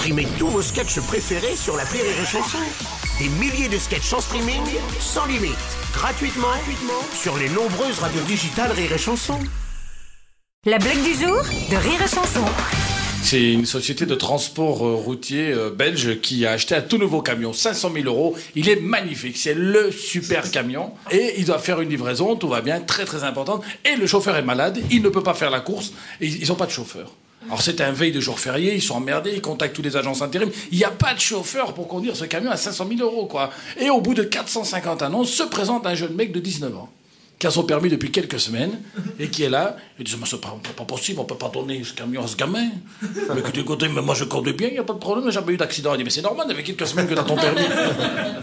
Streamez tous vos sketchs préférés sur la Rire et Chanson. Des milliers de sketchs en streaming, sans limite, gratuitement, gratuitement sur les nombreuses radios digitales Rire et Chanson. La blague du jour de Rire et Chanson. C'est une société de transport euh, routier euh, belge qui a acheté un tout nouveau camion, 500 000 euros. Il est magnifique, c'est le super camion. Et il doit faire une livraison, tout va bien, très très importante. Et le chauffeur est malade, il ne peut pas faire la course, et ils n'ont pas de chauffeur. Alors c'est un veille de jour férié, ils sont emmerdés, ils contactent tous les agences intérim. Il n'y a pas de chauffeur pour conduire ce camion à 500 000 euros, quoi. Et au bout de 450 annonces, se présente un jeune mec de 19 ans qui a son permis depuis quelques semaines et qui est là. Il dit, mais c'est pas, pas possible, on peut pas donner ce camion à ce gamin. Mais dit, écoutez, mais moi je conduis bien, il n'y a pas de problème, j'ai jamais eu d'accident. Il dit, mais c'est normal, il y avait quelques semaines que tu as ton permis.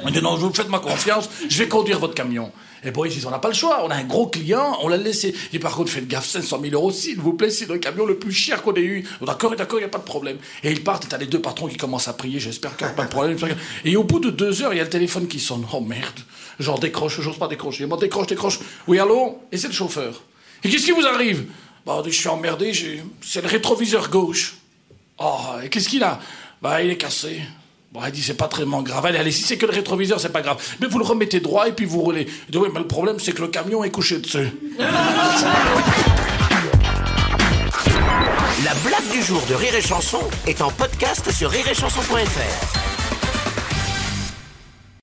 Il dit, non, vous faites ma confiance, je vais conduire votre camion. Et Boris, ils on n'a pas le choix, on a un gros client, on l'a laissé. Dit, par contre, faites gaffe, 500 000 euros, s'il vous plaît, c'est le camion le plus cher qu'on ait eu. D'accord, d'accord, il n'y a pas de problème. Et ils partent, et t'as les deux patrons qui commencent à prier, j'espère qu'il n'y a pas de problème. Et au bout de deux heures, il y a le téléphone qui sonne. Oh merde, genre décroche, j'ose pas décrocher. Moi, décroche, décroche. Oui, allô? Et c'est le chauffeur. Et qu'est-ce qui vous arrive? Bah, je suis emmerdé, c'est le rétroviseur gauche. Oh, et qu'est-ce qu'il a? Bah, il est cassé. Bon, elle dit, c'est pas très grave. Allez, allez, si c'est que le rétroviseur, c'est pas grave. Mais vous le remettez droit et puis vous roulez. Il dit, oui, mais le problème, c'est que le camion est couché dessus. La blague du jour de Rire et Chanson est en podcast sur rireetchanson.fr.